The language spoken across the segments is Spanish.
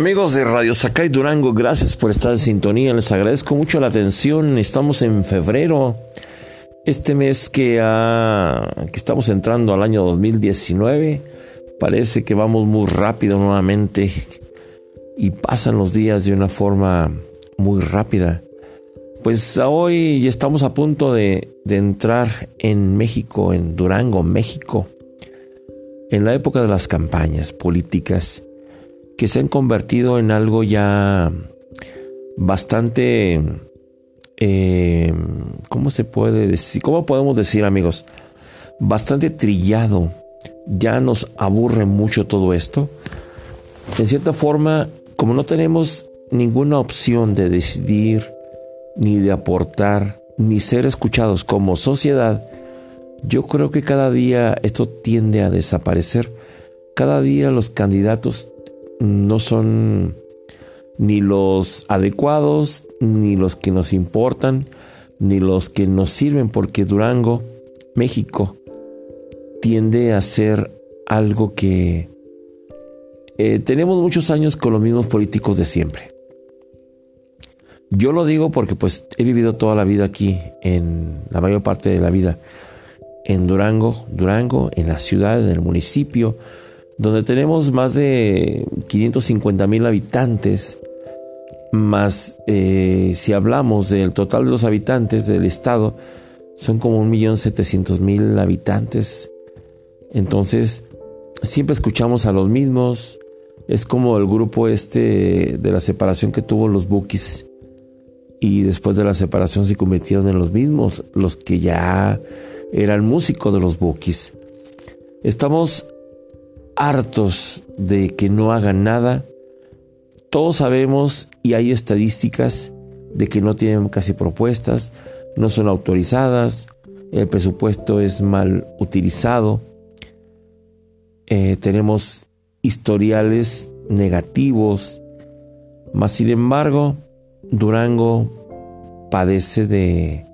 Amigos de Radio Sacay Durango, gracias por estar en sintonía. Les agradezco mucho la atención. Estamos en febrero, este mes que, que estamos entrando al año 2019. Parece que vamos muy rápido nuevamente y pasan los días de una forma muy rápida. Pues hoy ya estamos a punto de entrar en México, en Durango, México, en la época de las campañas políticas que se han convertido en algo ya bastante, eh, ¿cómo se puede decir? ¿Cómo podemos decir amigos? Bastante trillado. Ya nos aburre mucho todo esto. En cierta forma, como no tenemos ninguna opción de decidir, ni de aportar, ni ser escuchados como sociedad, yo creo que cada día esto tiende a desaparecer. Cada día los candidatos no son ni los adecuados, ni los que nos importan, ni los que nos sirven, porque Durango, México, tiende a ser algo que eh, tenemos muchos años con los mismos políticos de siempre. Yo lo digo porque pues he vivido toda la vida aquí, en la mayor parte de la vida, en Durango, Durango, en la ciudad, en el municipio, donde tenemos más de 550 mil habitantes, más eh, si hablamos del total de los habitantes del estado, son como 1.700.000 habitantes. Entonces, siempre escuchamos a los mismos. Es como el grupo este de la separación que tuvo los Bookies. Y después de la separación se convirtieron en los mismos, los que ya eran músicos de los Bookies. Estamos hartos de que no hagan nada. Todos sabemos y hay estadísticas de que no tienen casi propuestas, no son autorizadas, el presupuesto es mal utilizado, eh, tenemos historiales negativos, mas sin embargo Durango padece de,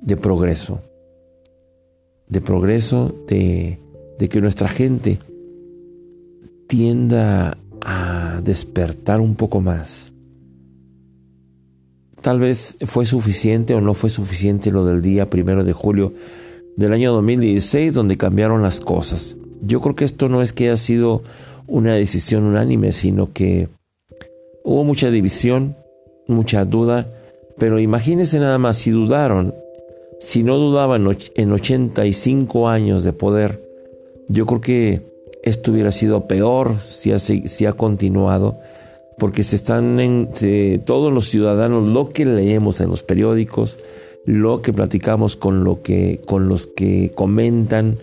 de progreso, de progreso, de, de que nuestra gente tienda a despertar un poco más. Tal vez fue suficiente o no fue suficiente lo del día primero de julio del año 2016 donde cambiaron las cosas. Yo creo que esto no es que haya sido una decisión unánime, sino que hubo mucha división, mucha duda, pero imagínense nada más si dudaron, si no dudaban en 85 años de poder, yo creo que esto hubiera sido peor si ha, si ha continuado, porque se están todos los ciudadanos, lo que leemos en los periódicos, lo que platicamos con, lo que, con los que comentan,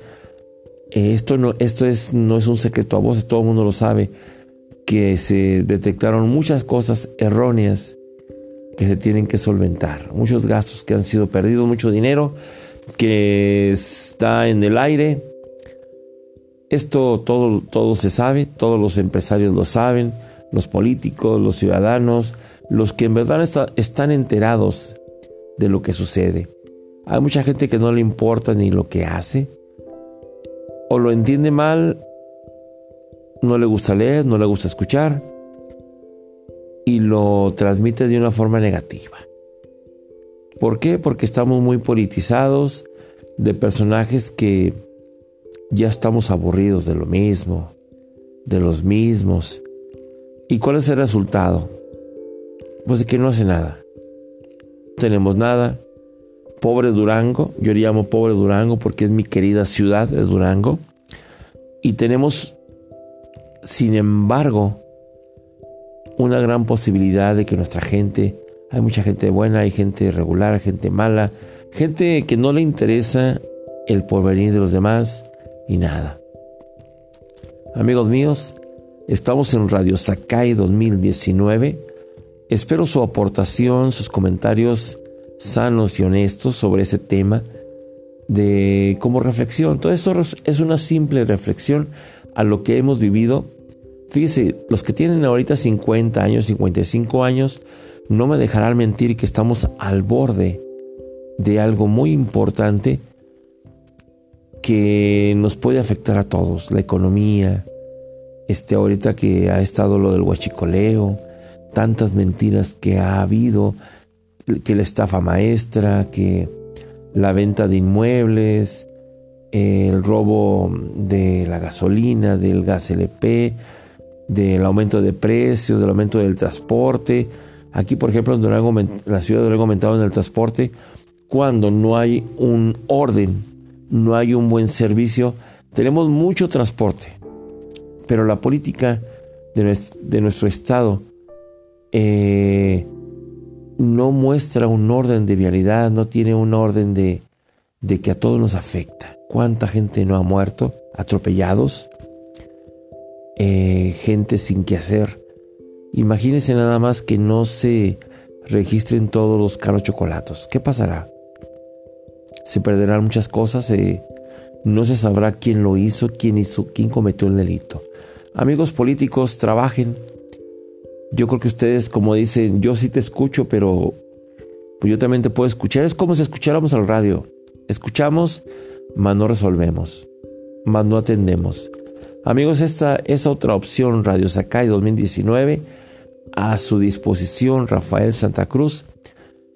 eh, esto, no, esto es, no es un secreto a voces, todo el mundo lo sabe, que se detectaron muchas cosas erróneas que se tienen que solventar, muchos gastos que han sido perdidos, mucho dinero que está en el aire, esto todo, todo se sabe, todos los empresarios lo saben, los políticos, los ciudadanos, los que en verdad están enterados de lo que sucede. Hay mucha gente que no le importa ni lo que hace, o lo entiende mal, no le gusta leer, no le gusta escuchar, y lo transmite de una forma negativa. ¿Por qué? Porque estamos muy politizados de personajes que ya estamos aburridos de lo mismo, de los mismos. ¿Y cuál es el resultado? Pues de que no hace nada. No tenemos nada. Pobre Durango, yo le llamo pobre Durango porque es mi querida ciudad de Durango. Y tenemos, sin embargo, una gran posibilidad de que nuestra gente, hay mucha gente buena, hay gente regular, gente mala, gente que no le interesa el porvenir de los demás, y nada. Amigos míos, estamos en Radio Sakai 2019. Espero su aportación, sus comentarios sanos y honestos sobre ese tema de como reflexión. Todo esto es una simple reflexión a lo que hemos vivido. Fíjese, los que tienen ahorita 50 años, 55 años, no me dejarán mentir que estamos al borde de algo muy importante que nos puede afectar a todos, la economía, Este, ahorita que ha estado lo del huachicoleo, tantas mentiras que ha habido, que la estafa maestra, que la venta de inmuebles, el robo de la gasolina, del gas LP, del aumento de precios, del aumento del transporte. Aquí, por ejemplo, en la ciudad de Durango aumentado en el transporte, cuando no hay un orden, no hay un buen servicio, tenemos mucho transporte, pero la política de nuestro, estado eh, no muestra un orden de vialidad, no tiene un orden de, que a todos nos afecta. ¿Cuánta gente no ha muerto? Atropellados, eh, gente sin que hacer. Imagínense nada más que no se registren todos los caros chocolatos. ¿Qué pasará? Se perderán muchas cosas, eh, no se sabrá quién lo hizo, quién hizo, quién cometió el delito. Amigos políticos, trabajen. Yo creo que ustedes, como dicen, yo sí te escucho, pero pues yo también te puedo escuchar. Es como si escucháramos al radio. Escuchamos, mas no resolvemos, mas no atendemos. Amigos, esta es otra opción, Radio Sakai 2019. A su disposición, Rafael Santa Cruz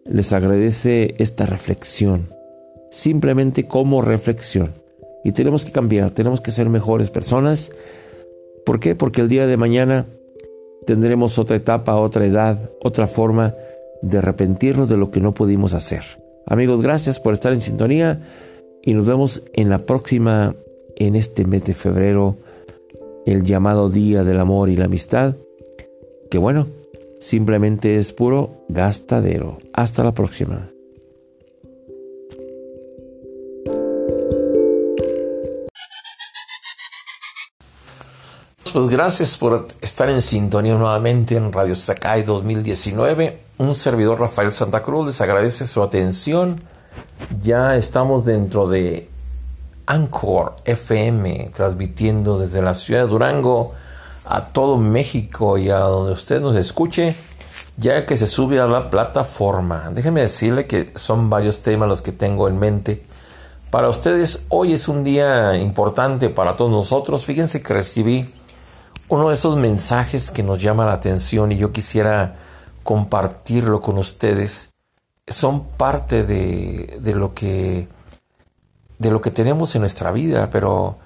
les agradece esta reflexión, simplemente como reflexión. Y tenemos que cambiar, tenemos que ser mejores personas. ¿Por qué? Porque el día de mañana tendremos otra etapa, otra edad, otra forma de arrepentirnos de lo que no pudimos hacer. Amigos, gracias por estar en sintonía y nos vemos en la próxima, en este mes de febrero el llamado Día del Amor y la Amistad, que bueno, simplemente es puro gastadero. Hasta la próxima. Pues gracias por estar en sintonía nuevamente en Radio Sakai 2019. Un servidor Rafael Santa Cruz les agradece su atención. Ya estamos dentro de Anchor FM, transmitiendo desde la ciudad de Durango a todo México y a donde usted nos escuche, ya que se sube a la plataforma. Déjeme decirle que son varios temas los que tengo en mente. Para ustedes, hoy es un día importante para todos nosotros. Fíjense que recibí uno de esos mensajes que nos llama la atención y yo quisiera compartirlo con ustedes. Son parte de, de lo que de lo que tenemos en nuestra vida, pero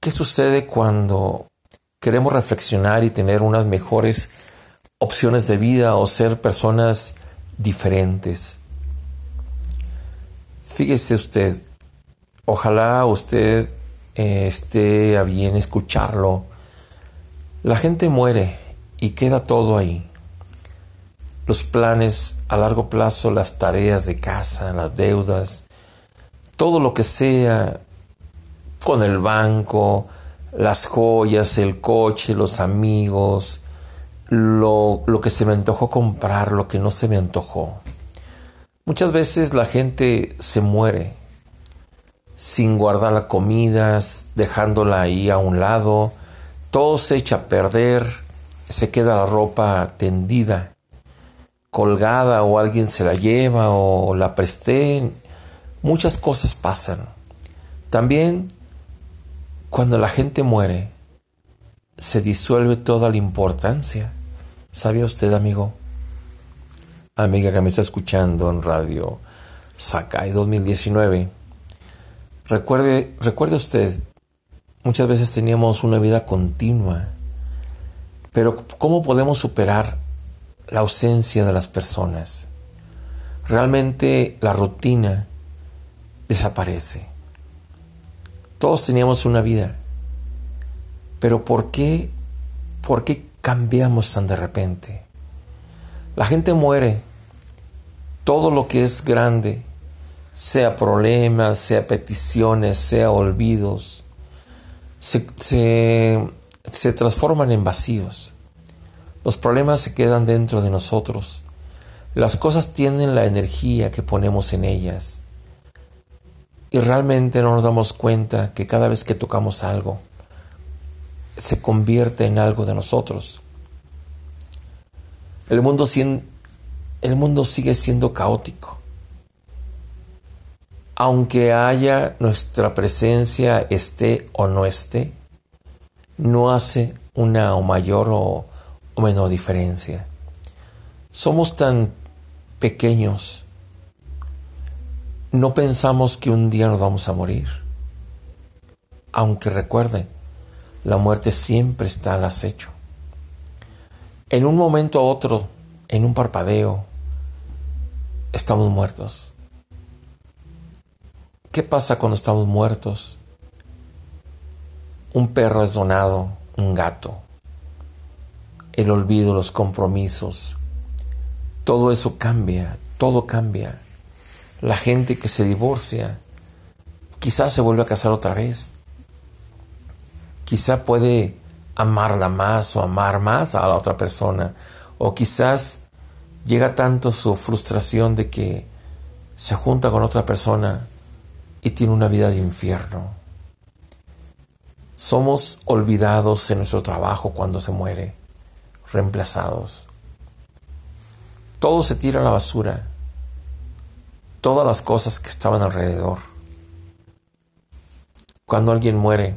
¿qué sucede cuando queremos reflexionar y tener unas mejores opciones de vida o ser personas diferentes? Fíjese usted, ojalá usted eh, esté a bien escucharlo. La gente muere y queda todo ahí. Los planes a largo plazo, las tareas de casa, las deudas, todo lo que sea con el banco, las joyas, el coche, los amigos, lo, lo, que se me antojó comprar, lo que no se me antojó. Muchas veces la gente se muere sin guardar la comida, dejándola ahí a un lado, todo se echa a perder, se queda la ropa tendida, colgada o alguien se la lleva o la presté muchas cosas pasan. También cuando la gente muere, se disuelve toda la importancia. ¿Sabía usted, amigo? Amiga que me está escuchando en radio Sakai 2019. Recuerde, recuerde usted, muchas veces teníamos una vida continua, pero ¿cómo podemos superar la ausencia de las personas? Realmente la rutina desaparece. Todos teníamos una vida. Pero ¿por qué, por qué cambiamos tan de repente? La gente muere. Todo lo que es grande, sea problemas, sea peticiones, sea olvidos, se, se, transforman en vacíos. Los problemas se quedan dentro de nosotros. Las cosas tienen la energía que ponemos en ellas. Y realmente no nos damos cuenta que cada vez que tocamos algo, se convierte en algo de nosotros. El mundo, el mundo sigue siendo caótico. Aunque haya nuestra presencia, esté o no esté, no hace una o mayor o, menor diferencia. Somos tan pequeños, no pensamos que un día nos vamos a morir. Aunque recuerden, la muerte siempre está al acecho. En un momento a otro, en un parpadeo, estamos muertos. ¿Qué pasa cuando estamos muertos? Un perro es donado, un gato. El olvido, los compromisos. Todo eso cambia, todo cambia. La gente que se divorcia, quizás se vuelve a casar otra vez. Quizá puede amarla más o amar más a la otra persona. O quizás llega tanto su frustración de que se junta con otra persona y tiene una vida de infierno. Somos olvidados en nuestro trabajo cuando se muere, reemplazados. Todo se tira a la basura, todas las cosas que estaban alrededor. Cuando alguien muere,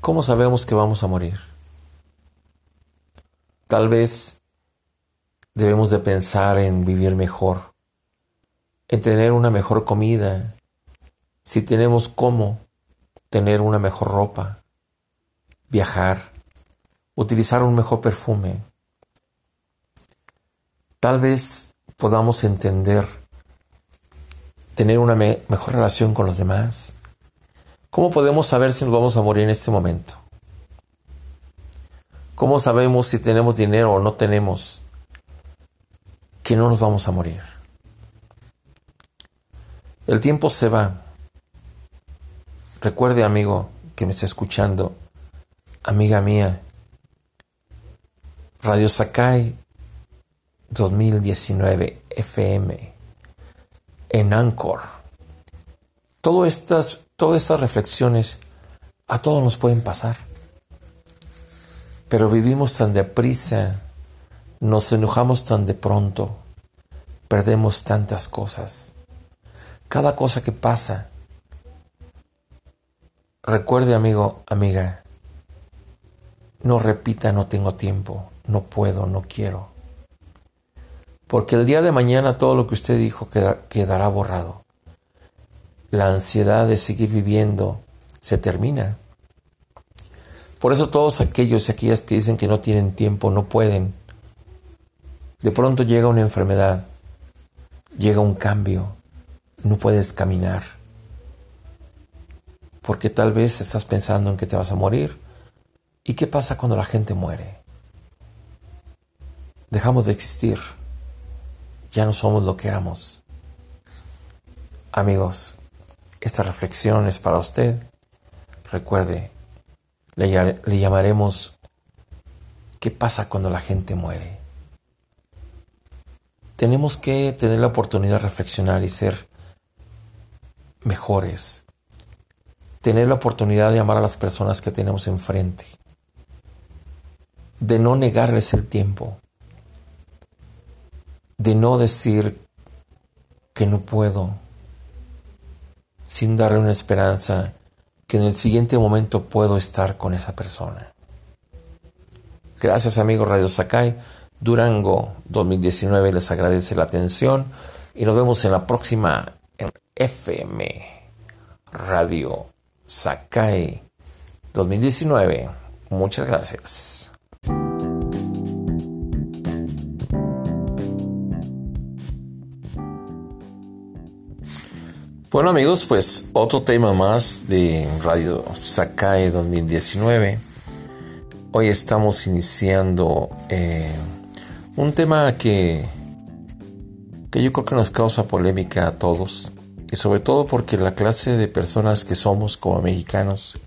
¿cómo sabemos que vamos a morir? Tal vez debemos de pensar en vivir mejor, en tener una mejor comida, si tenemos cómo tener una mejor ropa, viajar, utilizar un mejor perfume. Tal vez podamos entender, tener una mejor relación con los demás. ¿Cómo podemos saber si nos vamos a morir en este momento? ¿Cómo sabemos si tenemos dinero o no tenemos que no nos vamos a morir? El tiempo se va Recuerde, amigo, que me está escuchando, amiga mía, Radio Sakai 2019 FM en Anchor. Todas estas, todas estas reflexiones a todos nos pueden pasar. Pero vivimos tan deprisa, nos enojamos tan de pronto, perdemos tantas cosas. Cada cosa que pasa Recuerde, amigo, amiga, no repita no tengo tiempo, no puedo, no quiero. Porque el día de mañana todo lo que usted dijo quedará borrado. La ansiedad de seguir viviendo se termina. Por eso todos aquellos y aquellas que dicen que no tienen tiempo, no pueden. De pronto llega una enfermedad, llega un cambio, no puedes caminar porque tal vez estás pensando en que te vas a morir. ¿Y qué pasa cuando la gente muere? Dejamos de existir. Ya no somos lo que éramos. Amigos, esta reflexión es para usted. Recuerde, le, llamaremos ¿Qué pasa cuando la gente muere? Tenemos que tener la oportunidad de reflexionar y ser mejores, tener la oportunidad de amar a las personas que tenemos enfrente, de no negarles el tiempo, de no decir que no puedo, sin darle una esperanza que en el siguiente momento puedo estar con esa persona. Gracias amigos Radio Sakai, Durango 2019 les agradece la atención y nos vemos en la próxima en FM Radio Sakai 2019. Muchas gracias. Bueno amigos, pues otro tema más de Radio Sakai 2019. Hoy estamos iniciando eh, un tema que, que yo creo que nos causa polémica a todos y sobre todo porque la clase de personas que somos como mexicanos,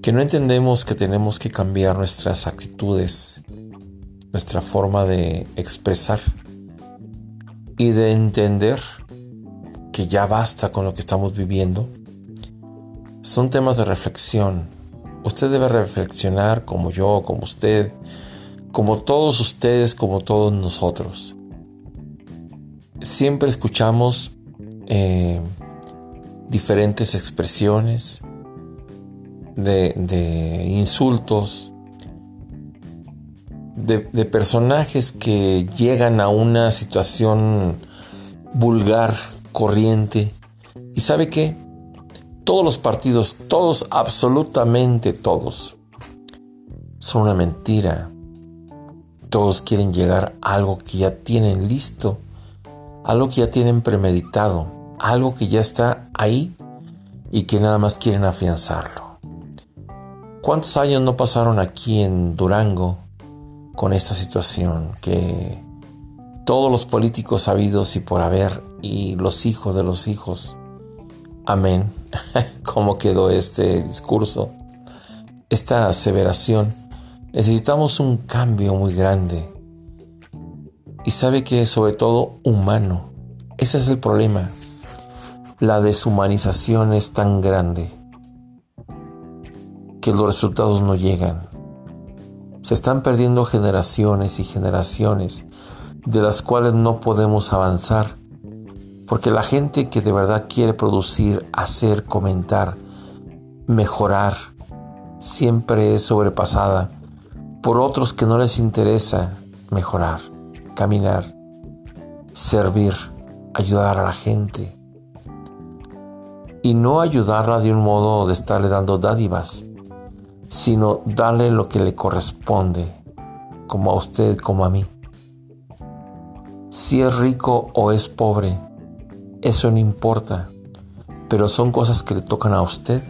que no entendemos que tenemos que cambiar nuestras actitudes, nuestra forma de expresar y de entender que ya basta con lo que estamos viviendo, son temas de reflexión. Usted debe reflexionar como yo, como usted, como todos ustedes, como todos nosotros. Siempre escuchamos eh, diferentes expresiones, de, insultos, de, personajes que llegan a una situación vulgar, corriente. ¿Y sabe qué? Todos los partidos, todos, absolutamente todos, son una mentira. Todos quieren llegar a algo que ya tienen listo, algo que ya tienen premeditado, algo que ya está ahí y que nada más quieren afianzarlo. ¿Cuántos años no pasaron aquí en Durango con esta situación que todos los políticos sabidos y por haber y los hijos de los hijos? Amén. ¿Cómo quedó este discurso? Esta aseveración. Necesitamos un cambio muy grande. Y sabe que sobre todo humano. Ese es el problema la deshumanización es tan grande que los resultados no llegan. Se están perdiendo generaciones y generaciones de las cuales no podemos avanzar, porque la gente que de verdad quiere producir, hacer, comentar, mejorar, siempre es sobrepasada por otros que no les interesa mejorar, caminar, servir, ayudar a la gente y no ayudarla de un modo de estarle dando dádivas, sino darle lo que le corresponde, como a usted, como a mí. Si es rico o es pobre, eso no importa, pero son cosas que le tocan a usted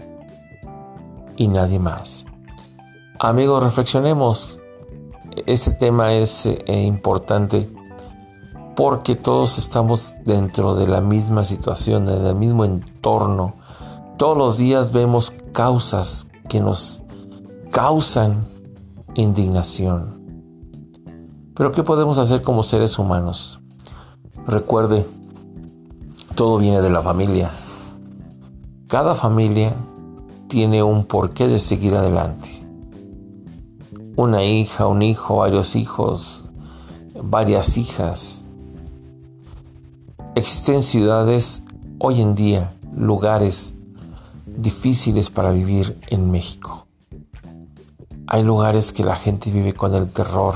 y nadie más. Amigos, reflexionemos. Este tema es eh, importante porque todos estamos dentro de la misma situación, en el mismo entorno. Todos los días vemos causas que nos causan indignación. Pero ¿qué podemos hacer como seres humanos? Recuerde, todo viene de la familia. Cada familia tiene un porqué de seguir adelante. Una hija, un hijo, varios hijos, varias hijas, Existen ciudades hoy en día, lugares difíciles para vivir en México. Hay lugares que la gente vive con el terror,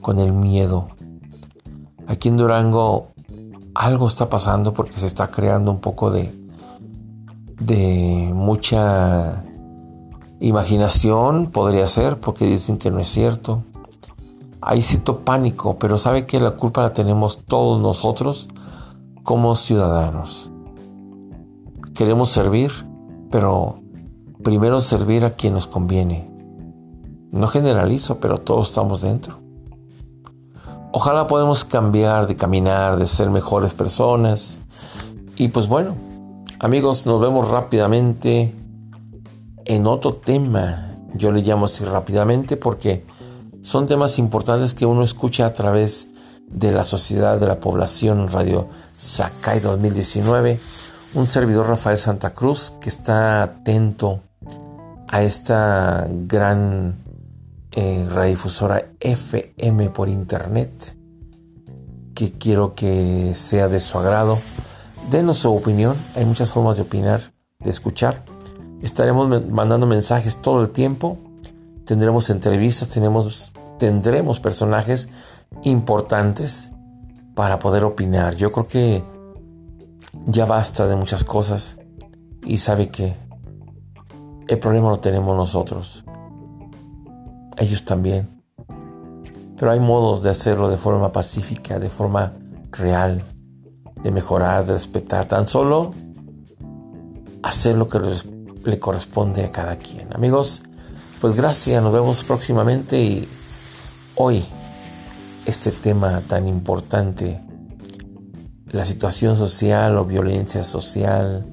con el miedo. Aquí en Durango algo está pasando porque se está creando un poco de, de mucha imaginación, podría ser, porque dicen que no es cierto hay cierto pánico, pero sabe que la culpa la tenemos todos nosotros como ciudadanos. Queremos servir, pero primero servir a quien nos conviene. No generalizo, pero todos estamos dentro. Ojalá podamos cambiar de caminar, de ser mejores personas. Y pues bueno, amigos, nos vemos rápidamente en otro tema. Yo le llamo así rápidamente porque son temas importantes que uno escucha a través de la sociedad de la población Radio Sakai 2019. Un servidor Rafael Santa Cruz que está atento a esta gran eh, radiodifusora FM por internet que quiero que sea de su agrado. Denos su opinión, hay muchas formas de opinar, de escuchar. Estaremos mandando mensajes todo el tiempo tendremos entrevistas, tenemos, tendremos personajes importantes para poder opinar. Yo creo que ya basta de muchas cosas y sabe que el problema lo tenemos nosotros. Ellos también. Pero hay modos de hacerlo de forma pacífica, de forma real, de mejorar, de respetar. Tan solo hacer lo que le corresponde a cada quien. Amigos, pues gracias, nos vemos próximamente y hoy este tema tan importante, la situación social o violencia social,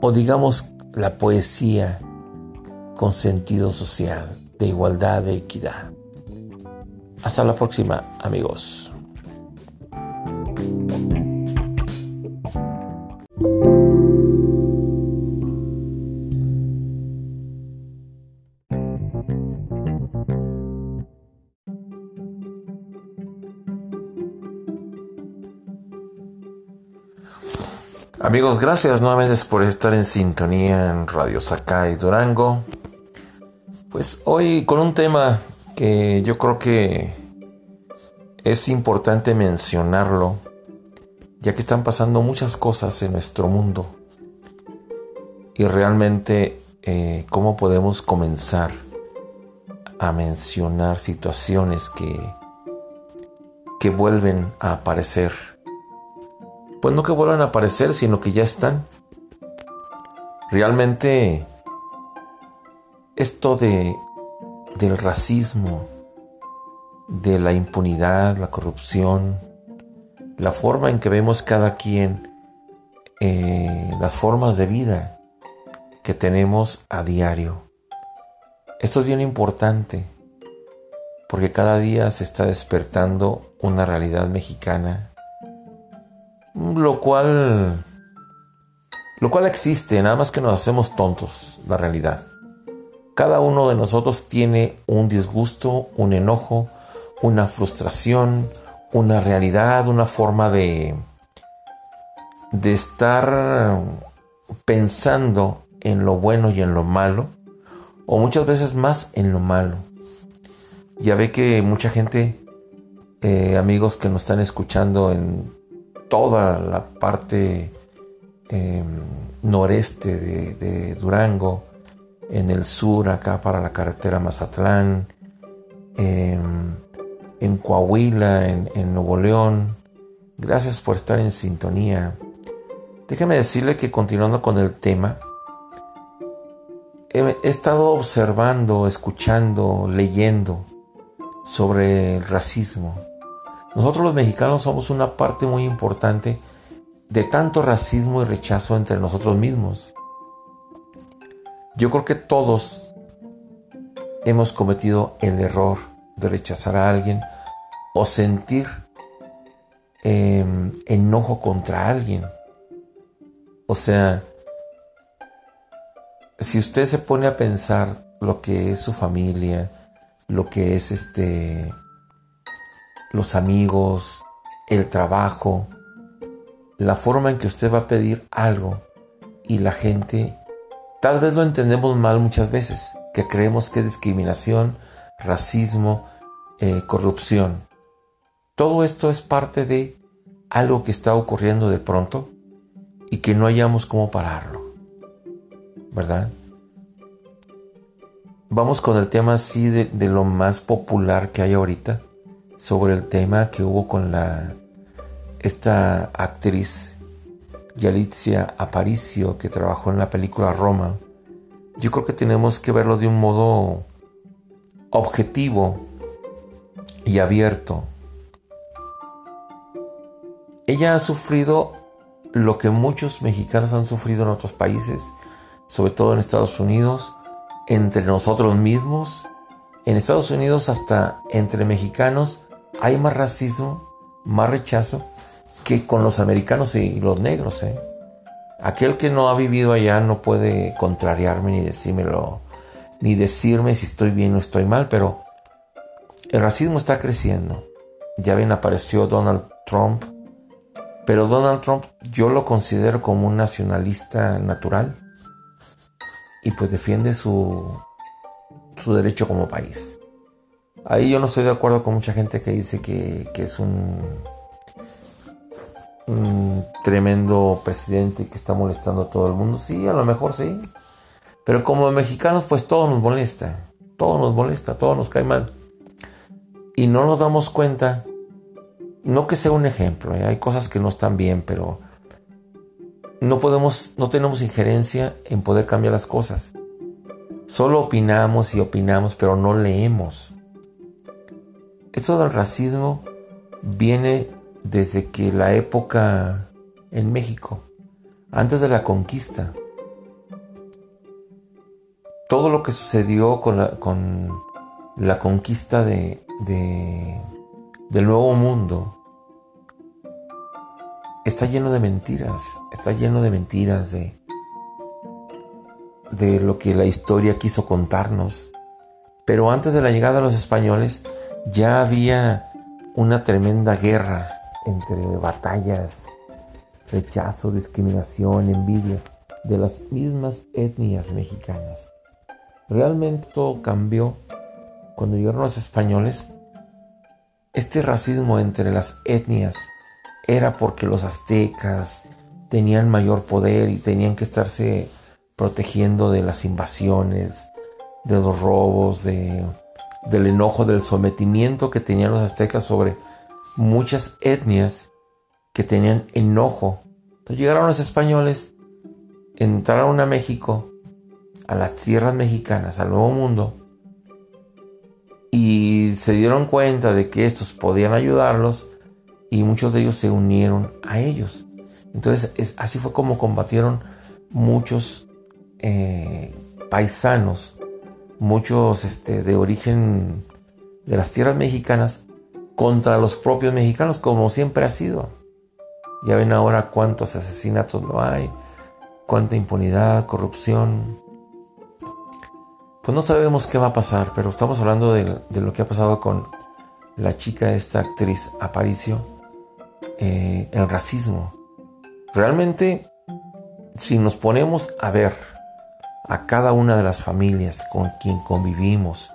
o digamos la poesía con sentido social, de igualdad, de equidad. Hasta la próxima, amigos. Amigos, gracias nuevamente por estar en sintonía en Radio Sakai Durango. Pues hoy con un tema que yo creo que es importante mencionarlo, ya que están pasando muchas cosas en nuestro mundo. Y realmente, eh, ¿cómo podemos comenzar a mencionar situaciones que, que vuelven a aparecer? Pues no que vuelvan a aparecer, sino que ya están. Realmente esto de del racismo, de la impunidad, la corrupción, la forma en que vemos cada quien, eh, las formas de vida que tenemos a diario. Esto es bien importante porque cada día se está despertando una realidad mexicana lo cual lo cual existe, nada más que nos hacemos tontos, la realidad. Cada uno de nosotros tiene un disgusto, un enojo, una frustración, una realidad, una forma de, de estar pensando en lo bueno y en lo malo, o muchas veces más en lo malo. Ya ve que mucha gente, eh, amigos que nos están escuchando en toda la parte em, noreste de, Durango, en el sur acá para la carretera Mazatlán, em, en Coahuila, en, Nuevo León. Gracias por estar en sintonía. Déjeme decirle que continuando con el tema, he, estado observando, escuchando, leyendo sobre el racismo nosotros los mexicanos somos una parte muy importante de tanto racismo y rechazo entre nosotros mismos. Yo creo que todos hemos cometido el error de rechazar a alguien o sentir em, enojo contra alguien. O sea, si usted se pone a pensar lo que es su familia, lo que es este los amigos, el trabajo, la forma en que usted va a pedir algo y la gente, tal vez lo entendemos mal muchas veces, que creemos que discriminación, racismo, eh, corrupción. Todo esto es parte de algo que está ocurriendo de pronto y que no hayamos cómo pararlo. ¿Verdad? Vamos con el tema así de, de lo más popular que hay ahorita sobre el tema que hubo con la esta actriz Yalitza Aparicio que trabajó en la película Roma. Yo creo que tenemos que verlo de un modo objetivo y abierto. Ella ha sufrido lo que muchos mexicanos han sufrido en otros países, sobre todo en Estados Unidos, entre nosotros mismos, en Estados Unidos hasta entre mexicanos hay más racismo, más rechazo que con los americanos y los negros. ¿eh? Aquel que no ha vivido allá no puede contrariarme ni decírmelo, ni decirme si estoy bien o estoy mal, pero el racismo está creciendo. Ya ven, apareció Donald Trump, pero Donald Trump yo lo considero como un nacionalista natural y pues defiende su, su derecho como país. Ahí yo no estoy de acuerdo con mucha gente que dice que, es un, un tremendo presidente que está molestando a todo el mundo. Sí, a lo mejor sí. Pero como mexicanos, pues todo nos molesta. Todo nos molesta, todo nos cae mal. Y no nos damos cuenta. No que sea un ejemplo, ¿eh? hay cosas que no están bien, pero no podemos, no tenemos injerencia en poder cambiar las cosas. Solo opinamos y opinamos, pero no leemos. Eso del racismo viene desde que la época en México, antes de la conquista. Todo lo que sucedió con la, con la conquista de, del nuevo mundo está lleno de mentiras, está lleno de mentiras de, de lo que la historia quiso contarnos. Pero antes de la llegada de los españoles, ya había una tremenda guerra entre batallas rechazo, discriminación, envidia de las mismas etnias mexicanas. Realmente todo cambió cuando llegaron los españoles. Este racismo entre las etnias era porque los aztecas tenían mayor poder y tenían que estarse protegiendo de las invasiones, de los robos, de, del enojo, del sometimiento que tenían los aztecas sobre muchas etnias que tenían enojo. Entonces llegaron los españoles, entraron a México, a las tierras mexicanas, al Nuevo Mundo, y se dieron cuenta de que estos podían ayudarlos y muchos de ellos se unieron a ellos. Entonces es, así fue como combatieron muchos eh, paisanos, muchos este, de origen de las tierras mexicanas, contra los propios mexicanos, como siempre ha sido. Ya ven ahora cuántos asesinatos no hay, cuánta impunidad, corrupción. Pues no sabemos qué va a pasar, pero estamos hablando de, lo que ha pasado con la chica, esta actriz Aparicio, eh, el racismo. Realmente, si nos ponemos a ver a cada una de las familias con quien convivimos,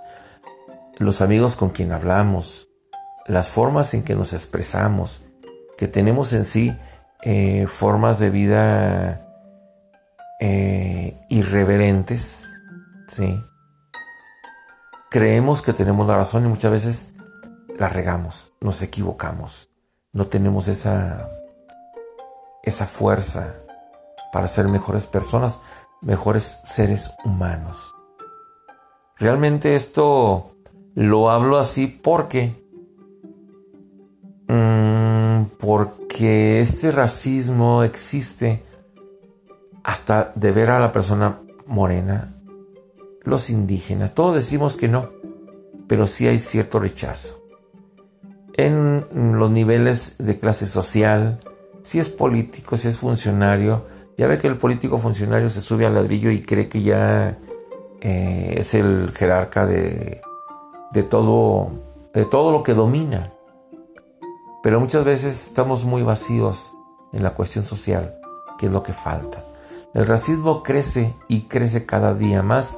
los amigos con quien hablamos, las formas en que nos expresamos, que tenemos en sí eh, formas de vida eh, irreverentes, ¿sí? Creemos que tenemos la razón y muchas veces la regamos, nos equivocamos, no tenemos esa, esa fuerza para ser mejores personas, mejores seres humanos. Realmente esto lo hablo así porque Mm, porque este racismo existe hasta de ver a la persona morena, los indígenas, todos decimos que no, pero sí hay cierto rechazo. En los niveles de clase social, si es político, si es funcionario, ya ve que el político funcionario se sube al ladrillo y cree que ya eh, es el jerarca de, de, todo, de todo lo que domina. Pero muchas veces estamos muy vacíos en la cuestión social, que es lo que falta. El racismo crece y crece cada día más.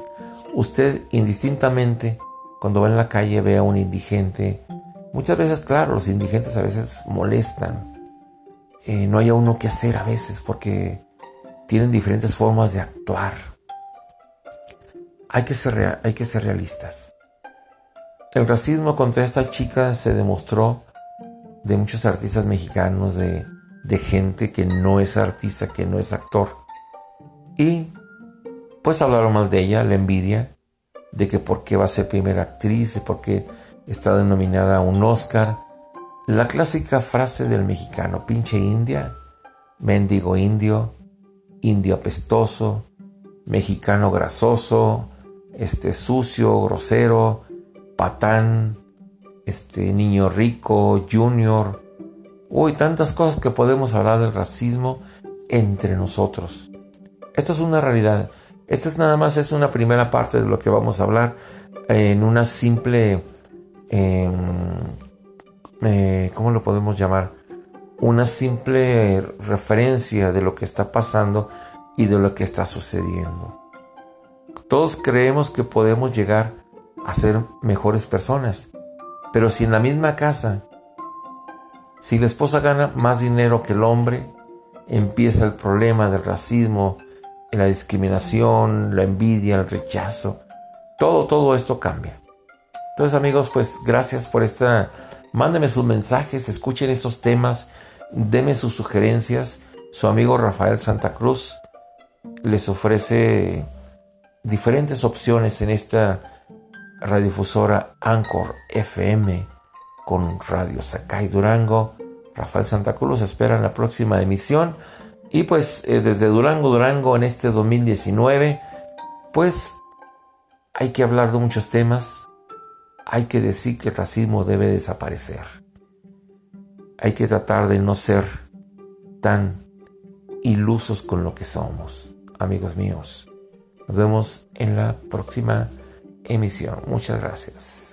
Usted indistintamente, cuando va en la calle, ve a un indigente. Muchas veces, claro, los indigentes a veces molestan. Eh, no hay a uno que hacer a veces porque tienen diferentes formas de actuar. Hay que ser, realistas. El racismo contra esta chica se demostró de muchos artistas mexicanos, de, gente que no es artista, que no es actor. Y pues hablaron mal de ella, la envidia, de que por qué va a ser primera actriz, de por qué está denominada a un Oscar. La clásica frase del mexicano, pinche india, mendigo indio, indio apestoso, mexicano grasoso, este sucio, grosero, patán, este niño rico, junior, uy, tantas cosas que podemos hablar del racismo entre nosotros. Esto es una realidad. Esta es nada más es una primera parte de lo que vamos a hablar en una simple, em, eh, ¿cómo lo podemos llamar? Una simple referencia de lo que está pasando y de lo que está sucediendo. Todos creemos que podemos llegar a ser mejores personas, pero si en la misma casa, si la esposa gana más dinero que el hombre, empieza el problema del racismo, la discriminación, la envidia, el rechazo. Todo, todo esto cambia. Entonces amigos, pues gracias por esta... Mándenme sus mensajes, escuchen estos temas, denme sus sugerencias. Su amigo Rafael Santa Cruz les ofrece diferentes opciones en esta radiodifusora Anchor FM con Radio Sakai Durango. Rafael Santa Cruz espera en la próxima emisión. Y pues eh, desde Durango, Durango en este 2019, pues hay que hablar de muchos temas. Hay que decir que el racismo debe desaparecer. Hay que tratar de no ser tan ilusos con lo que somos, amigos míos. Nos vemos en la próxima emisión. Muchas gracias.